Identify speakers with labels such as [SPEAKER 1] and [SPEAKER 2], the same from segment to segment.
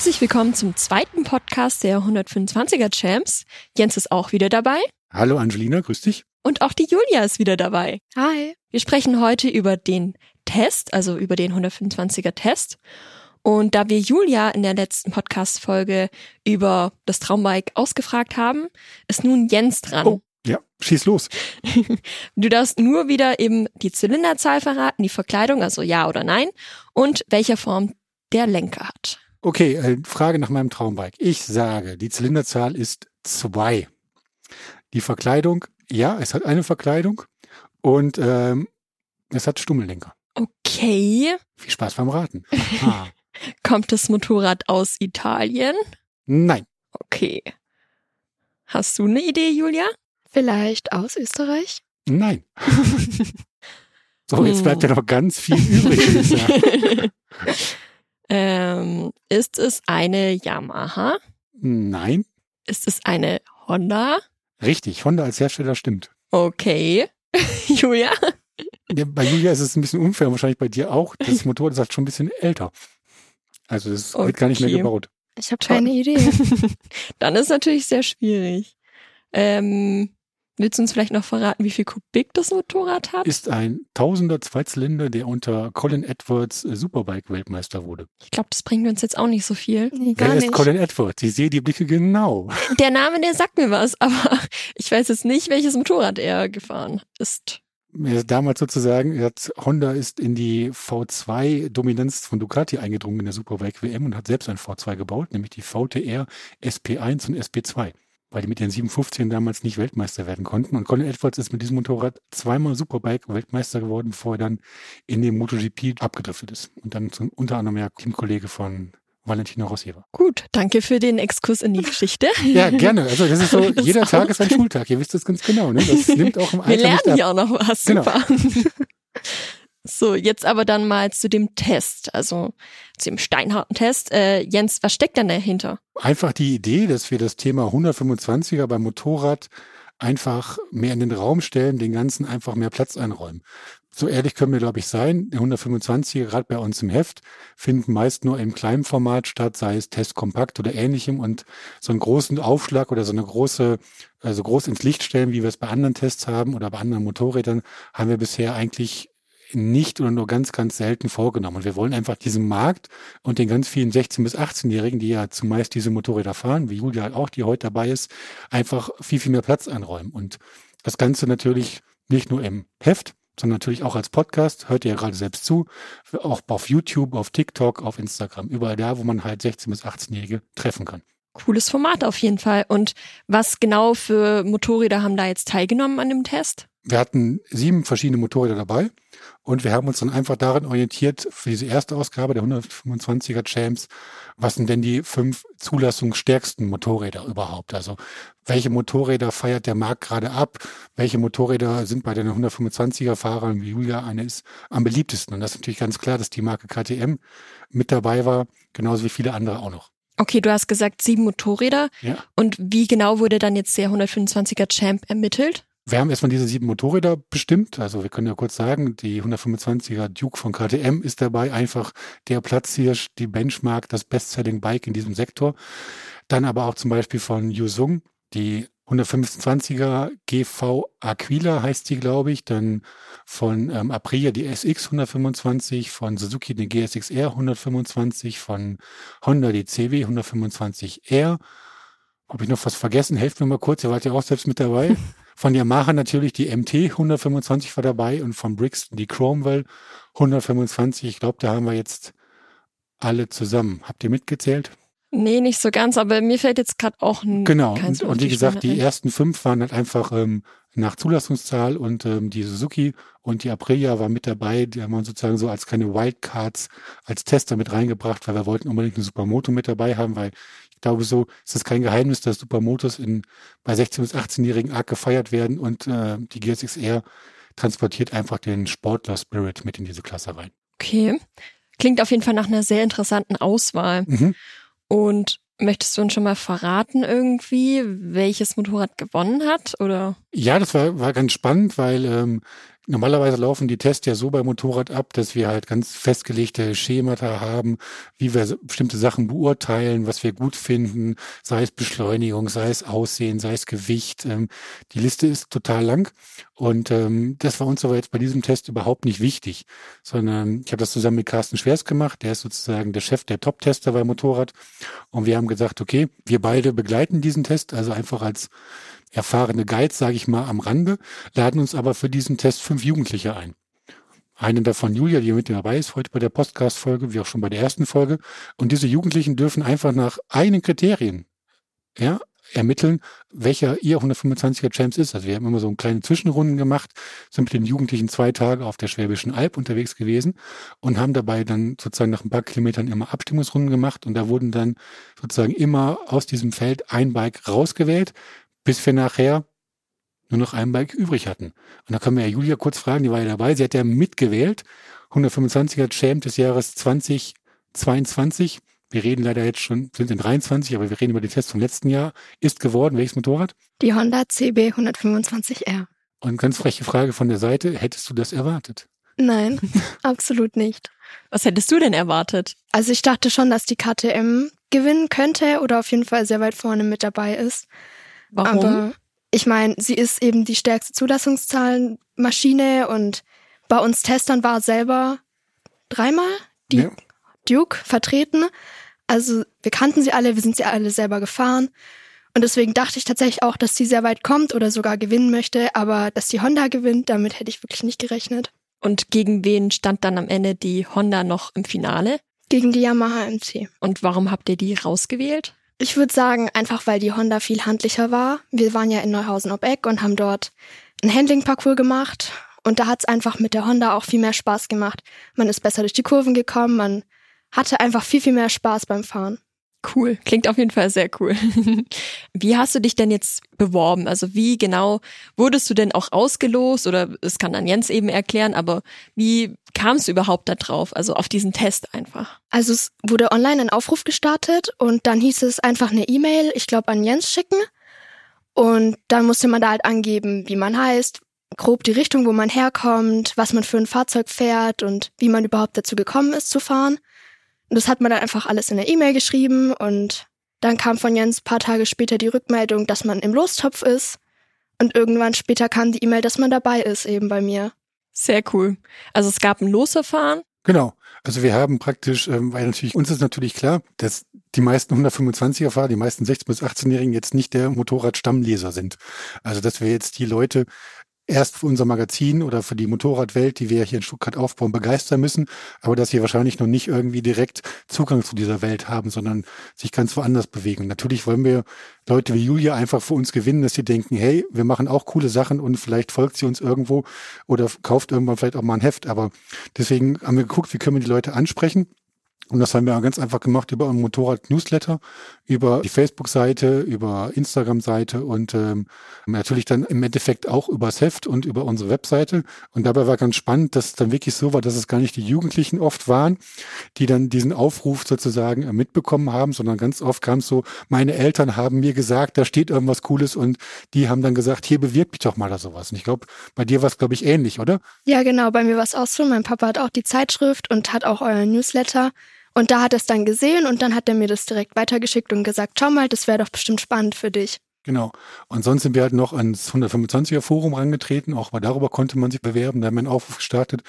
[SPEAKER 1] Herzlich willkommen zum zweiten Podcast der 125er Champs. Jens ist auch wieder dabei.
[SPEAKER 2] Hallo Angelina, grüß dich.
[SPEAKER 1] Und auch die Julia ist wieder dabei.
[SPEAKER 3] Hi.
[SPEAKER 1] Wir sprechen heute über den Test, also über den 125er Test. Und da wir Julia in der letzten Podcast-Folge über das Traumbike ausgefragt haben, ist nun Jens dran.
[SPEAKER 2] Oh, ja, schieß los.
[SPEAKER 1] Du darfst nur wieder eben die Zylinderzahl verraten, die Verkleidung, also ja oder nein, und welcher Form der Lenker hat.
[SPEAKER 2] Okay, äh, Frage nach meinem Traumbike. Ich sage, die Zylinderzahl ist zwei. Die Verkleidung, ja, es hat eine Verkleidung und ähm, es hat Stummellenker.
[SPEAKER 1] Okay.
[SPEAKER 2] Viel Spaß beim Raten. Aha.
[SPEAKER 1] Kommt das Motorrad aus Italien?
[SPEAKER 2] Nein.
[SPEAKER 1] Okay. Hast du eine Idee, Julia?
[SPEAKER 3] Vielleicht aus Österreich?
[SPEAKER 2] Nein. so, jetzt bleibt ja noch ganz viel übrig.
[SPEAKER 1] ähm, ist es eine Yamaha?
[SPEAKER 2] Nein.
[SPEAKER 1] Ist es eine Honda?
[SPEAKER 2] Richtig, Honda als Hersteller stimmt.
[SPEAKER 1] Okay. Julia?
[SPEAKER 2] Ja, bei Julia ist es ein bisschen unfair, wahrscheinlich bei dir auch. Das Motorrad ist halt schon ein bisschen älter. Also es wird gar nicht mehr
[SPEAKER 1] Okay.
[SPEAKER 2] gebaut.
[SPEAKER 3] Ich habe keine Idee.
[SPEAKER 1] Dann ist natürlich sehr schwierig. Ähm, willst du uns vielleicht noch verraten, wie viel Kubik das Motorrad hat?
[SPEAKER 2] Ist ein Tausender Zweizylinder, der unter Colin Edwards äh, Superbike-Weltmeister wurde.
[SPEAKER 1] Ich glaube, das bringt uns jetzt auch nicht so viel.
[SPEAKER 3] Nee,
[SPEAKER 2] Wer
[SPEAKER 3] gar
[SPEAKER 2] ist
[SPEAKER 3] nicht.
[SPEAKER 2] Colin Edwards? Ich sehe die Blicke genau.
[SPEAKER 1] Der Name, der sagt mir was, aber ich weiß jetzt nicht, welches Motorrad er gefahren ist.
[SPEAKER 2] Er ist damals sozusagen, er hat, Honda ist in die V2-Dominanz von Ducati eingedrungen in der Superbike WM und hat selbst ein V2 gebaut, nämlich die VTR SP1 und SP2, weil die mit den 715 damals nicht Weltmeister werden konnten. Und Colin Edwards ist mit diesem Motorrad zweimal Superbike-Weltmeister geworden, bevor er dann in den MotoGP abgedriftet ist und dann zum, unter anderem ja Teamkollege von Valentino Rossi war.
[SPEAKER 1] Gut, danke für den Exkurs in die Geschichte.
[SPEAKER 2] Ja, gerne. Also das ist so,
[SPEAKER 1] Das
[SPEAKER 2] jeder
[SPEAKER 1] auch.
[SPEAKER 2] Tag ist ein Schultag. Ihr wisst das ganz genau. Ne? Das nimmt auch im
[SPEAKER 1] Wir
[SPEAKER 2] Alter
[SPEAKER 1] lernen
[SPEAKER 2] nicht ab.
[SPEAKER 1] hier auch noch was.
[SPEAKER 2] Genau.
[SPEAKER 1] So, jetzt aber dann mal zu dem Test, also zu dem steinharten Test. Äh, Jens, was steckt denn dahinter?
[SPEAKER 2] Einfach die Idee, dass wir das Thema 125er beim Motorrad einfach mehr in den Raum stellen, den ganzen einfach mehr Platz einräumen. So ehrlich können wir, glaube ich, sein. Der 125er, gerade bei uns im Heft, finden meist nur im kleinen Format statt, sei es Test kompakt oder ähnlichem. Und so einen großen Aufschlag oder so eine große, also groß ins Licht stellen, wie wir es bei anderen Tests haben oder bei anderen Motorrädern, haben wir bisher eigentlich nicht oder nur ganz, ganz selten vorgenommen. Und wir wollen einfach diesen Markt und den ganz vielen 16- bis 18-Jährigen, die ja zumeist diese Motorräder fahren, wie Julia auch, die heute dabei ist, einfach viel, viel mehr Platz einräumen. Und das Ganze natürlich nicht nur im Heft, sondern natürlich auch als Podcast, hört ihr ja gerade selbst zu, auch auf YouTube, auf TikTok, auf Instagram, überall da, wo man halt 16- bis 18-Jährige treffen kann.
[SPEAKER 1] Cooles Format auf jeden Fall. Und was genau für Motorräder haben da jetzt teilgenommen an dem Test?
[SPEAKER 2] Wir hatten sieben verschiedene Motorräder dabei und wir haben uns dann einfach darin orientiert, für diese erste Ausgabe der 125er Champs, was sind denn die fünf zulassungsstärksten Motorräder überhaupt? Also welche Motorräder feiert der Markt gerade ab? Welche Motorräder sind bei den 125er Fahrern, wie Julia eine ist, am beliebtesten? Und das ist natürlich ganz klar, dass die Marke KTM mit dabei war, genauso wie viele andere auch noch.
[SPEAKER 1] Okay, du hast gesagt sieben Motorräder.
[SPEAKER 2] Ja.
[SPEAKER 1] Und wie genau wurde dann jetzt der 125er Champ ermittelt?
[SPEAKER 2] Wir haben erstmal diese sieben Motorräder bestimmt. Also wir können ja kurz sagen, die 125er Duke von KTM ist dabei. Einfach der Platzhirsch, die Benchmark, das Bestselling Bike in diesem Sektor. Dann aber auch zum Beispiel von Yuzung, die 125er GV Aquila heißt die, glaube ich. Dann von ähm, Aprilia die SX 125, von Suzuki die GSX-R 125, von Honda die CW 125R. Habe ich noch was vergessen? Helft mir mal kurz, ihr wart ja auch selbst mit dabei. Von Yamaha natürlich die MT 125 war dabei und von Brixton die Cromwell 125. Ich glaube, da haben wir jetzt alle zusammen. Habt ihr mitgezählt?
[SPEAKER 1] Nee, nicht so ganz, aber mir fällt jetzt gerade auch ein
[SPEAKER 2] Genau. Und, und wie gesagt, die ersten fünf waren halt einfach ähm, nach Zulassungszahl und ähm, die Suzuki und die Aprilia war mit dabei. Die haben wir sozusagen so als keine Wildcards als Tester mit reingebracht, weil wir wollten unbedingt eine Supermoto mit dabei haben, weil ich glaube, so ist es kein Geheimnis, dass Supermotos in, bei 16- bis 18-Jährigen arg gefeiert werden und äh, die GSX-R transportiert einfach den Sportler-Spirit mit in diese Klasse rein.
[SPEAKER 1] Okay. Klingt auf jeden Fall nach einer sehr interessanten Auswahl.
[SPEAKER 2] Mhm.
[SPEAKER 1] Und möchtest du uns schon mal verraten irgendwie, welches Motorrad gewonnen hat? Oder?
[SPEAKER 2] Ja, das war, war ganz spannend, weil ähm, Normalerweise laufen die Tests ja so beim Motorrad ab, dass wir halt ganz festgelegte Schemata haben, wie wir bestimmte Sachen beurteilen, was wir gut finden, sei es Beschleunigung, sei es Aussehen, sei es Gewicht. Ähm, die Liste ist total lang und ähm, das war uns aber jetzt bei diesem Test überhaupt nicht wichtig, sondern ich habe das zusammen mit Carsten Schwers gemacht, der ist sozusagen der Chef der Top-Tester beim Motorrad und wir haben gesagt, okay, wir beide begleiten diesen Test, also einfach als erfahrene Guides, sage ich mal, am Rande, laden uns aber für diesen Test fünf Jugendliche ein. Einen davon Julia, die mit dabei ist, heute bei der Podcast-Folge, wie auch schon bei der ersten Folge. Und diese Jugendlichen dürfen einfach nach einen Kriterien ja, ermitteln, welcher ihr 125er Champs ist. Also wir haben immer so kleine Zwischenrunden gemacht, sind mit den Jugendlichen zwei Tage auf der Schwäbischen Alb unterwegs gewesen und haben dabei dann sozusagen nach ein paar Kilometern immer Abstimmungsrunden gemacht und da wurden dann sozusagen immer aus diesem Feld ein Bike rausgewählt, bis wir nachher nur noch ein Bike übrig hatten. Und da können wir ja Julia kurz fragen, die war ja dabei, sie hat ja mitgewählt, 125er Champ des Jahres 2022. Wir reden leider jetzt schon, sind in 23, aber wir reden über den Test vom letzten Jahr. Ist geworden, welches Motorrad?
[SPEAKER 3] Die Honda CB 125R.
[SPEAKER 2] Und ganz freche Frage von der Seite, hättest du das erwartet?
[SPEAKER 3] Nein, absolut nicht.
[SPEAKER 1] Was hättest du denn erwartet?
[SPEAKER 3] Also ich dachte schon, dass die KTM gewinnen könnte oder auf jeden Fall sehr weit vorne mit dabei ist.
[SPEAKER 1] Warum?
[SPEAKER 3] Aber ich meine, sie ist eben die stärkste Zulassungszahlenmaschine und bei uns Testern war selber dreimal die
[SPEAKER 2] Ja.
[SPEAKER 3] Duke vertreten. Also wir kannten sie alle, wir sind sie alle selber gefahren. Und deswegen dachte ich tatsächlich auch, dass sie sehr weit kommt oder sogar gewinnen möchte. Aber dass die Honda gewinnt, damit hätte ich wirklich nicht gerechnet.
[SPEAKER 1] Und gegen wen stand dann am Ende die Honda noch im Finale?
[SPEAKER 3] Gegen die Yamaha MC.
[SPEAKER 1] Und warum habt ihr die rausgewählt?
[SPEAKER 3] Ich würde sagen, einfach weil die Honda viel handlicher war. Wir waren ja in Neuhausen ob Eck und haben dort ein Handling-Parcours gemacht. Und da hat's einfach mit der Honda auch viel mehr Spaß gemacht. Man ist besser durch die Kurven gekommen, man hatte einfach viel, viel mehr Spaß beim Fahren.
[SPEAKER 1] Cool, klingt auf jeden Fall sehr cool. Wie hast du dich denn jetzt beworben? Also wie genau wurdest du denn auch ausgelost oder es kann dann Jens eben erklären, aber wie kamst du überhaupt da drauf? Also auf diesen Test einfach.
[SPEAKER 3] Also es wurde online ein Aufruf gestartet und dann hieß es einfach eine E-Mail, ich glaube, an Jens schicken. Und dann musste man da halt angeben, wie man heißt, grob die Richtung, wo man herkommt, was man für ein Fahrzeug fährt und wie man überhaupt dazu gekommen ist zu fahren. Und das hat man dann einfach alles in der E-Mail geschrieben und dann kam von Jens paar Tage später die Rückmeldung, dass man im Lostopf ist. Und irgendwann später kam die E-Mail, dass man dabei ist, eben bei mir.
[SPEAKER 1] Sehr cool. Also es gab ein Losverfahren.
[SPEAKER 2] Genau. Also wir haben praktisch, ähm, weil natürlich uns ist natürlich klar, dass die meisten 125er Fahrer, die meisten 16- bis 18-Jährigen jetzt nicht der Motorradstammleser sind. Also dass wir jetzt die Leute erst für unser Magazin oder für die Motorradwelt, die wir hier in Stuttgart aufbauen, begeistern müssen, aber dass sie wahrscheinlich noch nicht irgendwie direkt Zugang zu dieser Welt haben, sondern sich ganz woanders bewegen. Natürlich wollen wir Leute wie Julia einfach für uns gewinnen, dass sie denken, hey, wir machen auch coole Sachen und vielleicht folgt sie uns irgendwo oder kauft irgendwann vielleicht auch mal ein Heft. Aber deswegen haben wir geguckt, wie können wir die Leute ansprechen. Und das haben wir ganz einfach gemacht über einen Motorrad-Newsletter, über die Facebook-Seite, über Instagram-Seite und ähm, natürlich dann im Endeffekt auch übers Heft und über unsere Webseite. Und dabei war ganz spannend, dass es dann wirklich so war, dass es gar nicht die Jugendlichen oft waren, die dann diesen Aufruf sozusagen äh, mitbekommen haben, sondern ganz oft kam es so, meine Eltern haben mir gesagt, da steht irgendwas Cooles und die haben dann gesagt, hier bewirb mich doch mal oder sowas. Und ich glaube, bei dir war es, glaube ich, ähnlich, oder?
[SPEAKER 3] Ja, genau, bei mir war es auch so. Mein Papa hat auch die Zeitschrift und hat auch euren Newsletter. Und da hat er es dann gesehen und dann hat er mir das direkt weitergeschickt und gesagt, schau mal, das wäre doch bestimmt spannend für dich.
[SPEAKER 2] Genau. Und sonst sind wir halt noch ans 125er Forum rangetreten. Auch mal darüber konnte man sich bewerben. Da haben wir einen Aufruf gestartet.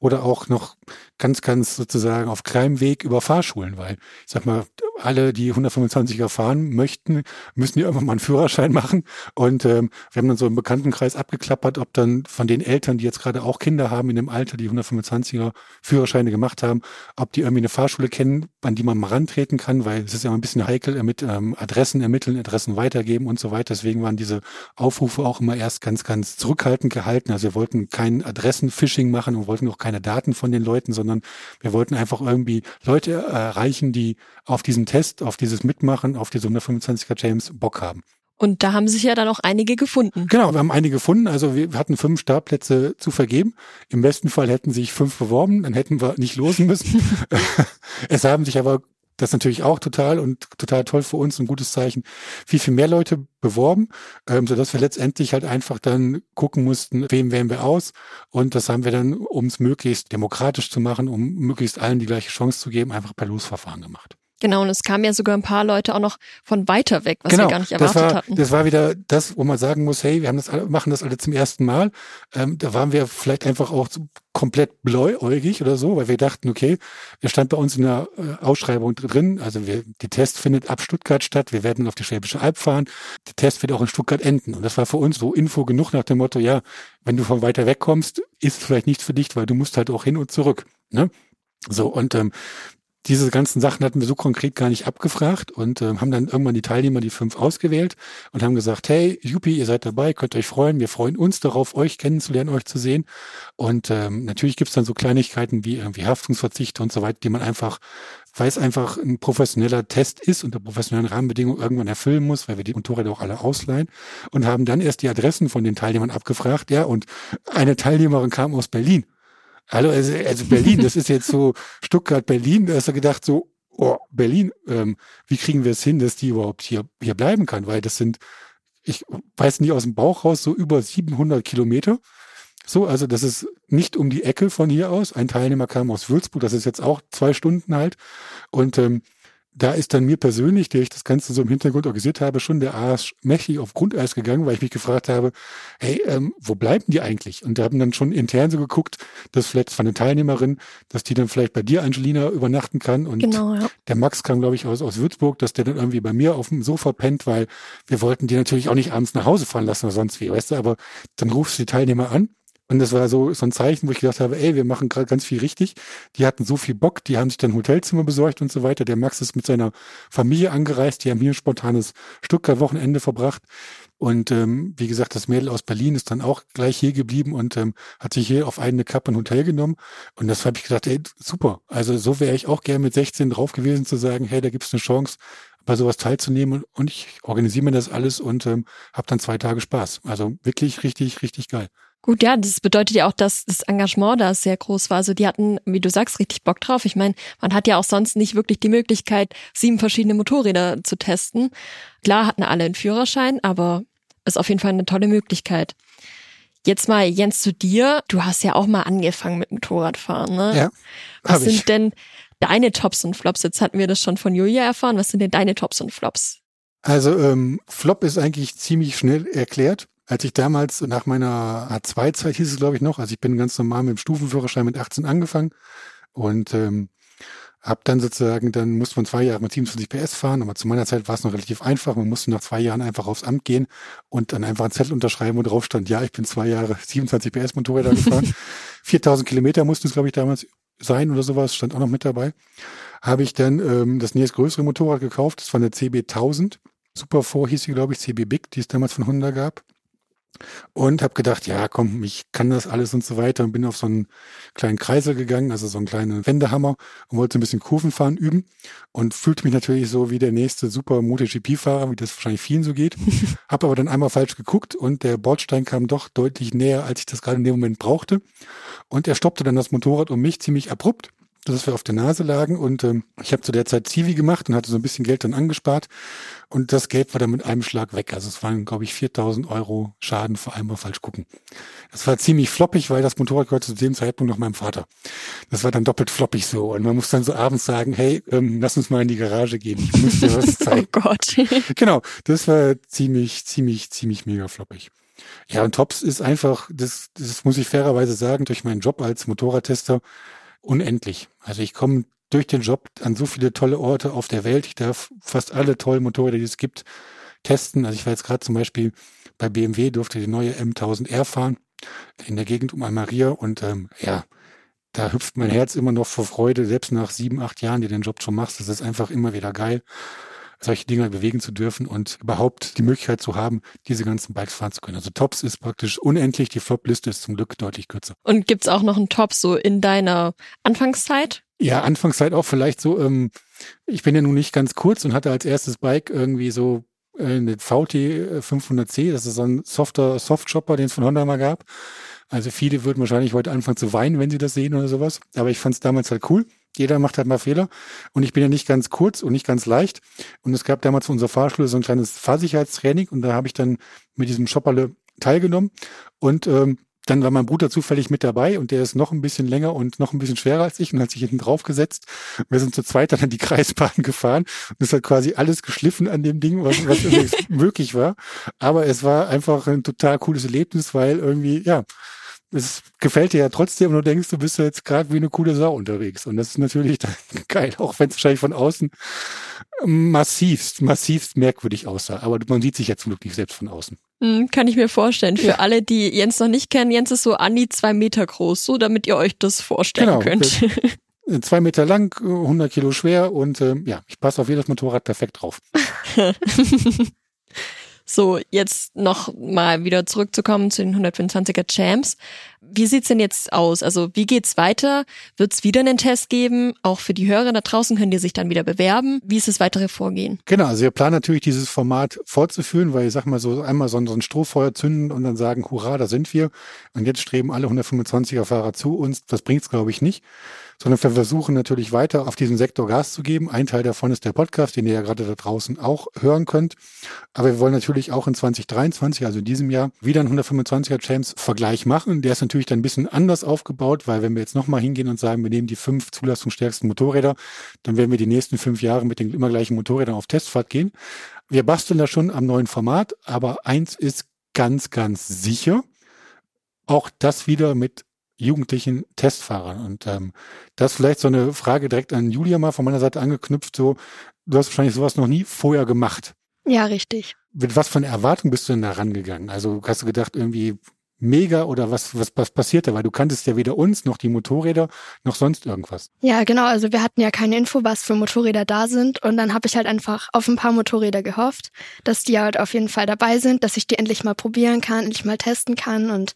[SPEAKER 2] Oder auch noch ganz, ganz sozusagen auf kleinem Weg über Fahrschulen, weil ich sag mal, alle, die 125er fahren möchten, müssen ja irgendwann mal einen Führerschein machen. Und ähm, wir haben dann so im Bekanntenkreis abgeklappert, ob dann von den Eltern, die jetzt gerade auch Kinder haben in dem Alter, die 125er Führerscheine gemacht haben, ob die irgendwie eine Fahrschule kennen, an die man mal rantreten kann, weil es ist ja immer ein bisschen heikel mit ähm, Adressen ermitteln, Adressen weitergeben und so weiter. Deswegen waren diese Aufrufe auch immer erst ganz, ganz zurückhaltend gehalten. Also wir wollten kein Adressenphishing machen und wollten auch keine Daten von den Leuten, sondern wir wollten einfach irgendwie Leute erreichen, die auf diesen Test, auf dieses Mitmachen, auf diese 125er James Bock haben.
[SPEAKER 1] Und da haben sich ja dann auch einige gefunden.
[SPEAKER 2] Genau, wir haben einige gefunden. Also wir hatten fünf Startplätze zu vergeben. Im besten Fall hätten sich fünf beworben, dann hätten wir nicht losen müssen. es haben sich aber Das ist natürlich auch total und total toll für uns, ein gutes Zeichen. Viel, viel mehr Leute beworben, ähm, sodass wir letztendlich halt einfach dann gucken mussten, wem wählen wir aus. Und das haben wir dann, um es möglichst demokratisch zu machen, um möglichst allen die gleiche Chance zu geben, einfach per Losverfahren gemacht.
[SPEAKER 1] Genau, und es kamen ja sogar ein paar Leute auch noch von weiter weg, was genau, wir gar nicht erwartet
[SPEAKER 2] das war,
[SPEAKER 1] hatten.
[SPEAKER 2] Das war wieder das, wo man sagen muss, hey, wir haben das alle, machen das alle zum ersten Mal. Ähm, da waren wir vielleicht einfach auch so komplett bläuäugig oder so, weil wir dachten, okay, er stand bei uns in der äh, Ausschreibung drin, also wir, die Test findet ab Stuttgart statt, wir werden auf die Schwäbische Alb fahren, der Test wird auch in Stuttgart enden. Und das war für uns so Info genug nach dem Motto, ja, wenn du von weiter weg kommst, ist es vielleicht nichts für dich, weil du musst halt auch hin und zurück. Ne? So, und ähm, diese ganzen Sachen hatten wir so konkret gar nicht abgefragt und äh, haben dann irgendwann die Teilnehmer, die fünf, ausgewählt und haben gesagt, hey, Juppie, ihr seid dabei, könnt euch freuen. Wir freuen uns darauf, euch kennenzulernen, euch zu sehen. Und ähm, natürlich gibt's dann so Kleinigkeiten wie irgendwie Haftungsverzichte und so weiter, die man einfach, weil es einfach ein professioneller Test ist unter professionellen Rahmenbedingungen irgendwann erfüllen muss, weil wir die Motorräder auch alle ausleihen und haben dann erst die Adressen von den Teilnehmern abgefragt. Ja, und eine Teilnehmerin kam aus Berlin Hallo, also, also Berlin, das ist jetzt so Stuttgart, Berlin, da hast du gedacht so, oh, Berlin, ähm, wie kriegen wir es hin, dass die überhaupt hier, hier bleiben kann? Weil das sind, ich weiß nicht aus dem Bauch raus, so über 700 Kilometer. So, also das ist nicht um die Ecke von hier aus. Ein Teilnehmer kam aus Würzburg, das ist jetzt auch zwei Stunden halt. Und ähm, da ist dann mir persönlich, der ich das Ganze so im Hintergrund organisiert habe, schon der Arsch mächtig auf Grundeis gegangen, weil ich mich gefragt habe, hey, ähm, wo bleiben die eigentlich? Und da haben dann schon intern so geguckt, dass vielleicht von der Teilnehmerin, dass die dann vielleicht bei dir, Angelina, übernachten kann. Und genau, ja. der Max kam, glaube ich, aus, aus Würzburg, dass der dann irgendwie bei mir auf dem Sofa pennt, weil wir wollten die natürlich auch nicht abends nach Hause fahren lassen oder sonst wie, weißt du, aber dann rufst du die Teilnehmer an und das war so, so ein Zeichen, wo ich gedacht habe, ey, wir machen gerade ganz viel richtig. Die hatten so viel Bock, die haben sich dann Hotelzimmer besorgt und so weiter. Der Max ist mit seiner Familie angereist, die haben hier ein spontanes Stuttgart-Wochenende verbracht. Und ähm, wie gesagt, das Mädel aus Berlin ist dann auch gleich hier geblieben und ähm, hat sich hier auf eine Kappe ein Hotel genommen. Und das habe ich gedacht, ey, super. Also so wäre ich auch gern mit 16 drauf gewesen zu sagen, hey, da gibt's eine Chance, bei sowas teilzunehmen. Und ich organisiere mir das alles und ähm, habe dann zwei Tage Spaß. Also wirklich richtig, richtig geil.
[SPEAKER 1] Gut, ja, das bedeutet ja auch, dass das Engagement da sehr groß war. Also die hatten, wie du sagst, richtig Bock drauf. Ich meine, man hat ja auch sonst nicht wirklich die Möglichkeit, sieben verschiedene Motorräder zu testen. Klar hatten alle einen Führerschein, aber ist auf jeden Fall eine tolle Möglichkeit. Jetzt mal, Jens, zu dir. Du hast ja auch mal angefangen mit Motorradfahren, ne?
[SPEAKER 2] Ja.
[SPEAKER 1] Was sind ich. denn deine Tops und Flops? Jetzt hatten wir das schon von Julia erfahren. Was sind denn deine Tops und Flops?
[SPEAKER 2] Also ähm, Flop ist eigentlich ziemlich schnell erklärt. Als ich damals nach meiner A2-Zeit hieß es, glaube ich, noch, also ich bin ganz normal mit dem Stufenführerschein mit 18 angefangen und ähm, habe dann sozusagen, dann musste man zwei Jahre mit 27 PS fahren, aber zu meiner Zeit war es noch relativ einfach. Man musste nach zwei Jahren einfach aufs Amt gehen und dann einfach einen Zettel unterschreiben, wo drauf stand, ja, ich bin zwei Jahre 27 PS Motorräder gefahren. 4000 Kilometer mussten es, glaube ich, damals sein oder sowas, stand auch noch mit dabei. Habe ich dann ähm, das nächst größere Motorrad gekauft, das war eine CB 1000. Super 4 hieß sie, glaube ich, CB Big, die es damals von Honda gab. Und habe gedacht, ja, komm, ich kann das alles und so weiter und bin auf so einen kleinen Kreisel gegangen, also so einen kleinen Wendehammer und wollte ein bisschen Kurvenfahren üben und fühlte mich natürlich so wie der nächste super MotoGP-Fahrer, wie das wahrscheinlich vielen so geht. habe aber dann einmal falsch geguckt und der Bordstein kam doch deutlich näher, als ich das gerade in dem Moment brauchte. Und er stoppte dann das Motorrad um mich ziemlich abrupt dass wir auf der Nase lagen und ähm, ich habe zu der Zeit Zivi gemacht und hatte so ein bisschen Geld dann angespart und das Geld war dann mit einem Schlag weg. Also es waren, glaube ich, 4000 Euro Schaden vor allem falsch gucken. Das war ziemlich floppig, weil das Motorrad gehörte zu dem Zeitpunkt noch meinem Vater. Das war dann doppelt floppig so und man muss dann so abends sagen, hey, ähm, lass uns mal in die Garage gehen, ich muss dir was oh zeigen.
[SPEAKER 1] oh Gott.
[SPEAKER 2] genau, das war ziemlich, ziemlich, ziemlich mega floppig. Ja, und Tops ist einfach, das, das muss ich fairerweise sagen, durch meinen Job als Motorradtester unendlich. Also ich komme durch den Job an so viele tolle Orte auf der Welt. Ich darf fast alle tollen Motorräder, die es gibt, testen. Also ich war jetzt gerade zum Beispiel bei BMW, durfte die neue M1000R fahren in der Gegend um Almaria und ähm, ja, da hüpft mein Herz immer noch vor Freude, selbst nach sieben, acht Jahren, die den Job schon machst. Das ist einfach immer wieder geil solche Dinge bewegen zu dürfen und überhaupt die Möglichkeit zu haben, diese ganzen Bikes fahren zu können. Also Tops ist praktisch unendlich, die Flop-Liste ist zum Glück deutlich kürzer.
[SPEAKER 1] Und gibt's auch noch einen Top so in deiner Anfangszeit?
[SPEAKER 2] Ja, Anfangszeit auch vielleicht so, ähm, ich bin ja nun nicht ganz kurz und hatte als erstes Bike irgendwie so äh, eine VT 500C, das ist so ein softer Softshopper, den es von Honda mal gab. Also viele würden wahrscheinlich heute anfangen zu weinen, wenn sie das sehen oder sowas. Aber ich fand es damals halt cool. Jeder macht halt mal Fehler. Und ich bin ja nicht ganz kurz und nicht ganz leicht. Und es gab damals für unsere Fahrschule so ein kleines Fahrsicherheitstraining und da habe ich dann mit diesem Shopperle teilgenommen. Und ähm, dann war mein Bruder zufällig mit dabei und der ist noch ein bisschen länger und noch ein bisschen schwerer als ich und hat sich hinten drauf gesetzt. Wir sind zu zweit dann an die Kreisbahn gefahren und es hat quasi alles geschliffen an dem Ding, was, was möglich war. Aber es war einfach ein total cooles Erlebnis, weil irgendwie, ja, es gefällt dir ja trotzdem und du denkst, du bist jetzt gerade wie eine coole Sau unterwegs. Und das ist natürlich geil, auch wenn es wahrscheinlich von außen massivst, massivst merkwürdig aussah. Aber man sieht sich ja zum Glück nicht selbst von außen.
[SPEAKER 1] Hm, kann ich mir vorstellen. Für ja. alle, die Jens noch nicht kennen, Jens ist so an die zwei Meter groß, so damit ihr euch das vorstellen genau, könnt.
[SPEAKER 2] Zwei Meter lang, 100 Kilo schwer und äh, ja, ich passe auf jedes Motorrad perfekt drauf.
[SPEAKER 1] So, jetzt noch mal wieder zurückzukommen zu den 125er Champs. Wie sieht's denn jetzt aus? Also, wie geht's weiter? Wird's wieder einen Test geben? Auch für die Hörer da draußen können die sich dann wieder bewerben. Wie ist das weitere Vorgehen?
[SPEAKER 2] Genau, also wir planen natürlich dieses Format fortzuführen, weil ich sag mal so einmal so ein Strohfeuer zünden und dann sagen, hurra, da sind wir. Und jetzt streben alle 125er Fahrer zu uns. Das bringt's, glaube ich, nicht sondern wir versuchen natürlich weiter auf diesem Sektor Gas zu geben. Ein Teil davon ist der Podcast, den ihr ja gerade da draußen auch hören könnt. Aber wir wollen natürlich auch in 2023, also in diesem Jahr, wieder einen 125er Champs Vergleich machen. Der ist natürlich dann ein bisschen anders aufgebaut, weil wenn wir jetzt nochmal hingehen und sagen, wir nehmen die fünf zulassungsstärksten Motorräder, dann werden wir die nächsten fünf Jahre mit den immer gleichen Motorrädern auf Testfahrt gehen. Wir basteln da schon am neuen Format, aber eins ist ganz, ganz sicher. Auch das wieder mit jugendlichen Testfahrern. Und ähm, das vielleicht so eine Frage direkt an Julia mal von meiner Seite angeknüpft. So, du hast wahrscheinlich sowas noch nie vorher gemacht.
[SPEAKER 3] Ja, richtig.
[SPEAKER 2] Mit was für eine Erwartung bist du denn da rangegangen? Also hast du gedacht, irgendwie mega oder was, was, was passiert da? Weil du kanntest ja weder uns noch die Motorräder noch sonst irgendwas.
[SPEAKER 3] Ja, genau. Also wir hatten ja keine Info, was für Motorräder da sind. Und dann habe ich halt einfach auf ein paar Motorräder gehofft, dass die halt auf jeden Fall dabei sind, dass ich die endlich mal probieren kann, endlich mal testen kann. Und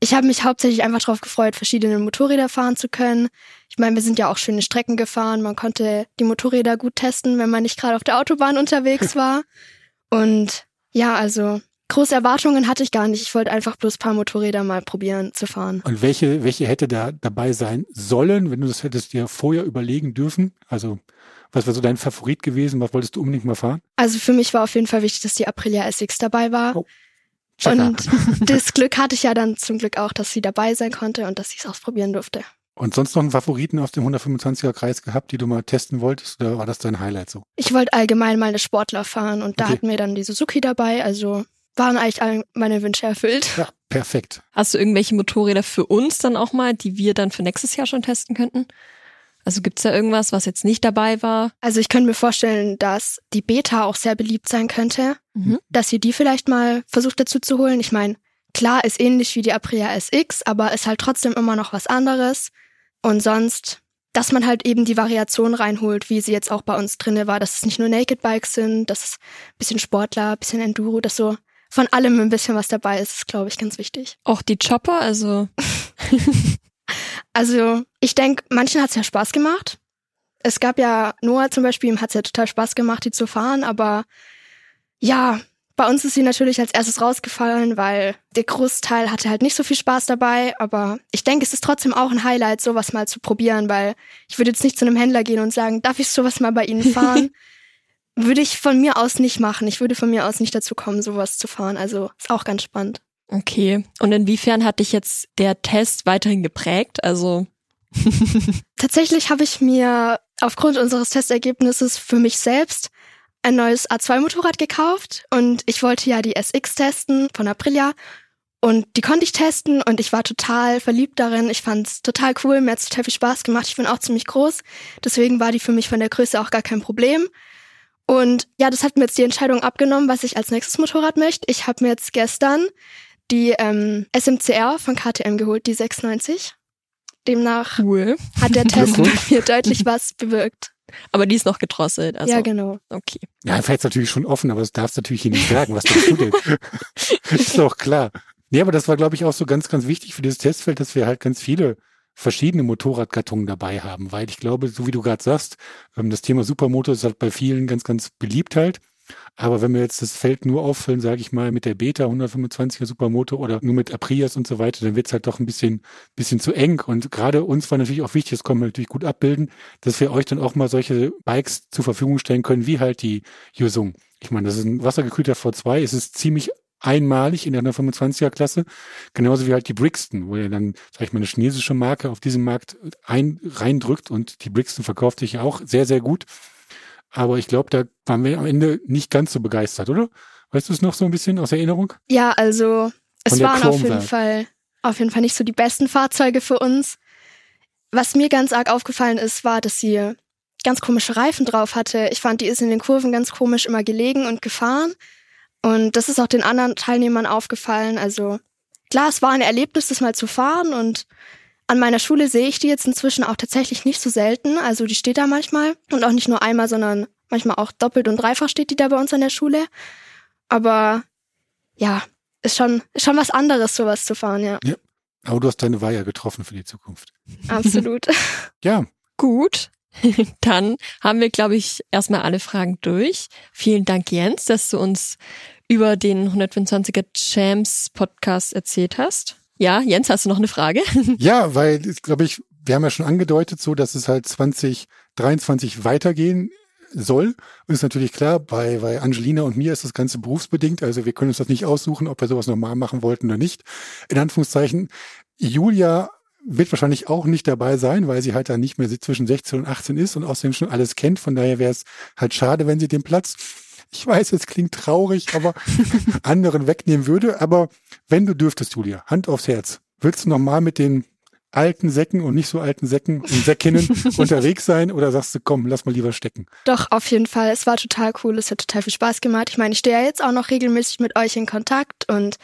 [SPEAKER 3] ich habe mich hauptsächlich einfach darauf gefreut, verschiedene Motorräder fahren zu können. Ich meine, wir sind ja auch schöne Strecken gefahren. Man konnte die Motorräder gut testen, wenn man nicht gerade auf der Autobahn unterwegs war. Und ja, also große Erwartungen hatte ich gar nicht. Ich wollte einfach bloß paar Motorräder mal probieren zu fahren.
[SPEAKER 2] Und welche, welche hätte da dabei sein sollen, wenn du das hättest dir vorher überlegen dürfen? Also was war so dein Favorit gewesen? Was wolltest du unbedingt mal fahren?
[SPEAKER 3] Also für mich war auf jeden Fall wichtig, dass die Aprilia SX dabei war. Oh. Und das Glück hatte ich ja dann zum Glück auch, dass sie dabei sein konnte und dass ich es ausprobieren durfte.
[SPEAKER 2] Und sonst noch einen Favoriten aus dem 125er Kreis gehabt, die du mal testen wolltest? Oder war das dein Highlight so?
[SPEAKER 3] Ich wollte allgemein mal eine Sportler fahren und da hatten wir dann die Suzuki dabei. Also waren eigentlich alle meine Wünsche erfüllt.
[SPEAKER 2] Ja, perfekt.
[SPEAKER 1] Hast du irgendwelche Motorräder für uns dann auch mal, die wir dann für nächstes Jahr schon testen könnten? Also gibt's da irgendwas, was jetzt nicht dabei war?
[SPEAKER 3] Also ich könnte mir vorstellen, dass die Beta auch sehr beliebt sein könnte, mhm. dass ihr die vielleicht mal versucht dazu zu holen. Ich meine, klar ist ähnlich wie die Aprilia SX, aber ist halt trotzdem immer noch was anderes. Und sonst, dass man halt eben die Variation reinholt, wie sie jetzt auch bei uns drinne war, dass es nicht nur Naked Bikes sind, dass es ein bisschen Sportler, ein bisschen Enduro, dass so von allem ein bisschen was dabei ist, ist glaube ich ganz wichtig.
[SPEAKER 1] Auch die Chopper, also
[SPEAKER 3] Also ich denke, manchen hat es ja Spaß gemacht. Es gab ja, Noah zum Beispiel, ihm hat es ja total Spaß gemacht, die zu fahren, aber ja, bei uns ist sie natürlich als erstes rausgefallen, weil der Großteil hatte halt nicht so viel Spaß dabei. Aber ich denke, es ist trotzdem auch ein Highlight, sowas mal zu probieren, weil ich würde jetzt nicht zu einem Händler gehen und sagen, darf ich sowas mal bei Ihnen fahren? würde ich von mir aus nicht machen. Ich würde von mir aus nicht dazu kommen, sowas zu fahren. Also ist auch ganz spannend.
[SPEAKER 1] Okay. Und inwiefern hat dich jetzt der Test weiterhin geprägt? Also
[SPEAKER 3] Tatsächlich habe ich mir aufgrund unseres Testergebnisses für mich selbst ein neues A2-Motorrad gekauft und ich wollte ja die SX testen von Aprilia und die konnte ich testen und ich war total verliebt darin. Ich fand es total cool, mir hat es total viel Spaß gemacht. Ich bin auch ziemlich groß, deswegen war die für mich von der Größe auch gar kein Problem. Und ja, das hat mir jetzt die Entscheidung abgenommen, was ich als nächstes Motorrad möchte. Ich habe mir jetzt gestern die ähm, SMCR von KTM geholt, die 690. Demnach cool. hat der Test mir deutlich was bewirkt.
[SPEAKER 1] Aber die ist noch gedrosselt. Also.
[SPEAKER 3] Ja, genau.
[SPEAKER 1] Okay.
[SPEAKER 2] Ja, vielleicht natürlich schon offen, aber das darfst du natürlich hier nicht sagen, was da tut. ist doch klar. Nee, aber das war, glaube ich, auch so ganz, ganz wichtig für dieses Testfeld, dass wir halt ganz viele verschiedene Motorradgattungen dabei haben, weil ich glaube, so wie du gerade sagst, ähm, das Thema Supermotor ist halt bei vielen ganz, ganz beliebt halt. Aber wenn wir jetzt das Feld nur auffüllen, sage ich mal, mit der Beta 125er Supermoto oder nur mit Aprias und so weiter, dann wird's halt doch ein bisschen, bisschen zu eng. Und gerade uns war natürlich auch wichtig, das können wir natürlich gut abbilden, dass wir euch dann auch mal solche Bikes zur Verfügung stellen können, wie halt die Yusung. Ich meine, das ist ein wassergekühlter V2, es ist ziemlich einmalig in der 125er Klasse, genauso wie halt die Brixton, wo ihr dann, sag ich mal, eine chinesische Marke auf diesem Markt ein, reindrückt und die Brixton verkauft sich ja auch sehr, sehr gut. Aber ich glaube, da waren wir am Ende nicht ganz so begeistert, oder? Weißt du es noch so ein bisschen aus Erinnerung?
[SPEAKER 3] Ja, also es waren auf jeden Fall auf jeden Fall nicht so die besten Fahrzeuge für uns. Was mir ganz arg aufgefallen ist, war, dass sie ganz komische Reifen drauf hatte. Ich fand, die ist in den Kurven ganz komisch immer gelegen und gefahren. Und das ist auch den anderen Teilnehmern aufgefallen. Also klar, es war ein Erlebnis, das mal zu fahren und an meiner Schule sehe ich die jetzt inzwischen auch tatsächlich nicht so selten. Also die steht da manchmal und auch nicht nur einmal, sondern manchmal auch doppelt und dreifach steht die da bei uns an der Schule. Aber ja, ist schon, ist schon was anderes, sowas zu fahren, ja. Ja,
[SPEAKER 2] aber du hast deine Weiher getroffen für die Zukunft.
[SPEAKER 3] Absolut.
[SPEAKER 2] ja.
[SPEAKER 1] Gut. Dann haben wir, glaube ich, erstmal alle Fragen durch. Vielen Dank, Jens, dass du uns über den 125er Champs Podcast erzählt hast. Ja, Jens, hast du noch eine Frage?
[SPEAKER 2] ja, weil, glaube ich, wir haben ja schon angedeutet, so, dass es halt 2023 weitergehen soll. Ist natürlich klar, bei, bei Angelina und mir ist das Ganze berufsbedingt. Also wir können uns das nicht aussuchen, ob wir sowas normal machen wollten oder nicht. In Anführungszeichen, Julia wird wahrscheinlich auch nicht dabei sein, weil sie halt dann nicht mehr zwischen 16 und 18 ist und außerdem schon alles kennt. Von daher wäre es halt schade, wenn sie den Platz ich weiß, es klingt traurig, aber anderen wegnehmen würde. Aber wenn du dürftest, Julia, Hand aufs Herz, willst du nochmal mit den alten Säcken und nicht so alten Säcken und Säckinnen unterwegs sein oder sagst du, komm, lass mal lieber stecken?
[SPEAKER 3] Doch, auf jeden Fall. Es war total cool. Es hat total viel Spaß gemacht. Ich meine, ich stehe ja jetzt auch noch regelmäßig mit euch in Kontakt und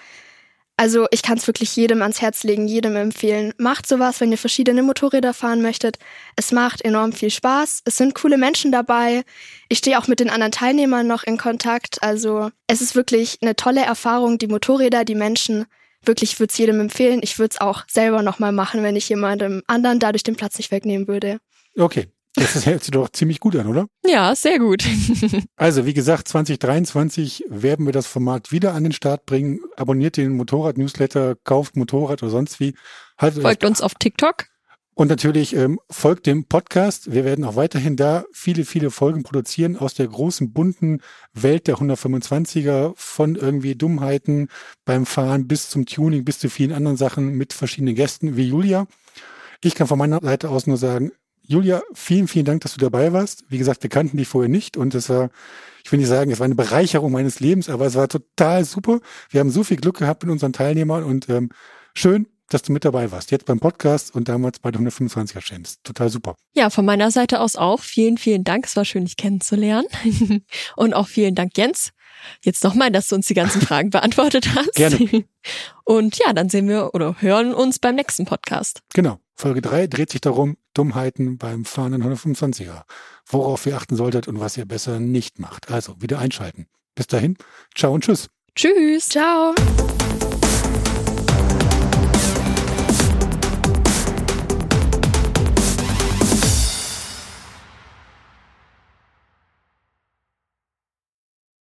[SPEAKER 3] also ich kann es wirklich jedem ans Herz legen, jedem empfehlen. Macht sowas, wenn ihr verschiedene Motorräder fahren möchtet. Es macht enorm viel Spaß. Es sind coole Menschen dabei. Ich stehe auch mit den anderen Teilnehmern noch in Kontakt. Also es ist wirklich eine tolle Erfahrung. Die Motorräder, die Menschen. Wirklich würde es jedem empfehlen. Ich würde es auch selber nochmal machen, wenn ich jemandem anderen dadurch den Platz nicht wegnehmen würde.
[SPEAKER 2] Okay, das hält sich doch ziemlich gut an, oder?
[SPEAKER 1] Ja, sehr gut.
[SPEAKER 2] also, wie gesagt, 2023 werden wir das Format wieder an den Start bringen. Abonniert den Motorrad-Newsletter, kauft Motorrad oder sonst wie.
[SPEAKER 1] Haltet folgt uns auf TikTok.
[SPEAKER 2] Und natürlich ähm, folgt dem Podcast. Wir werden auch weiterhin da viele, viele Folgen produzieren aus der großen, bunten Welt der 125er, von irgendwie Dummheiten beim Fahren bis zum Tuning, bis zu vielen anderen Sachen mit verschiedenen Gästen wie Julia. Ich kann von meiner Seite aus nur sagen, Julia, vielen, vielen Dank, dass du dabei warst. Wie gesagt, wir kannten dich vorher nicht und es war, ich will nicht sagen, es war eine Bereicherung meines Lebens, aber es war total super. Wir haben so viel Glück gehabt mit unseren Teilnehmern und ähm, schön, dass du mit dabei warst. Jetzt beim Podcast und damals bei der 125er Chance. Total super.
[SPEAKER 1] Ja, von meiner Seite aus auch. Vielen, vielen Dank. Es war schön, dich kennenzulernen. und auch vielen Dank, Jens. Jetzt nochmal, dass du uns die ganzen Fragen beantwortet hast.
[SPEAKER 2] Gerne.
[SPEAKER 1] Und ja, dann sehen wir oder hören uns beim nächsten Podcast.
[SPEAKER 2] Genau. Folge 3 dreht sich darum, Dummheiten beim Fahren in 125er. Worauf ihr achten solltet und was ihr besser nicht macht. Also wieder einschalten. Bis dahin, ciao und tschüss.
[SPEAKER 1] Tschüss.
[SPEAKER 3] Ciao.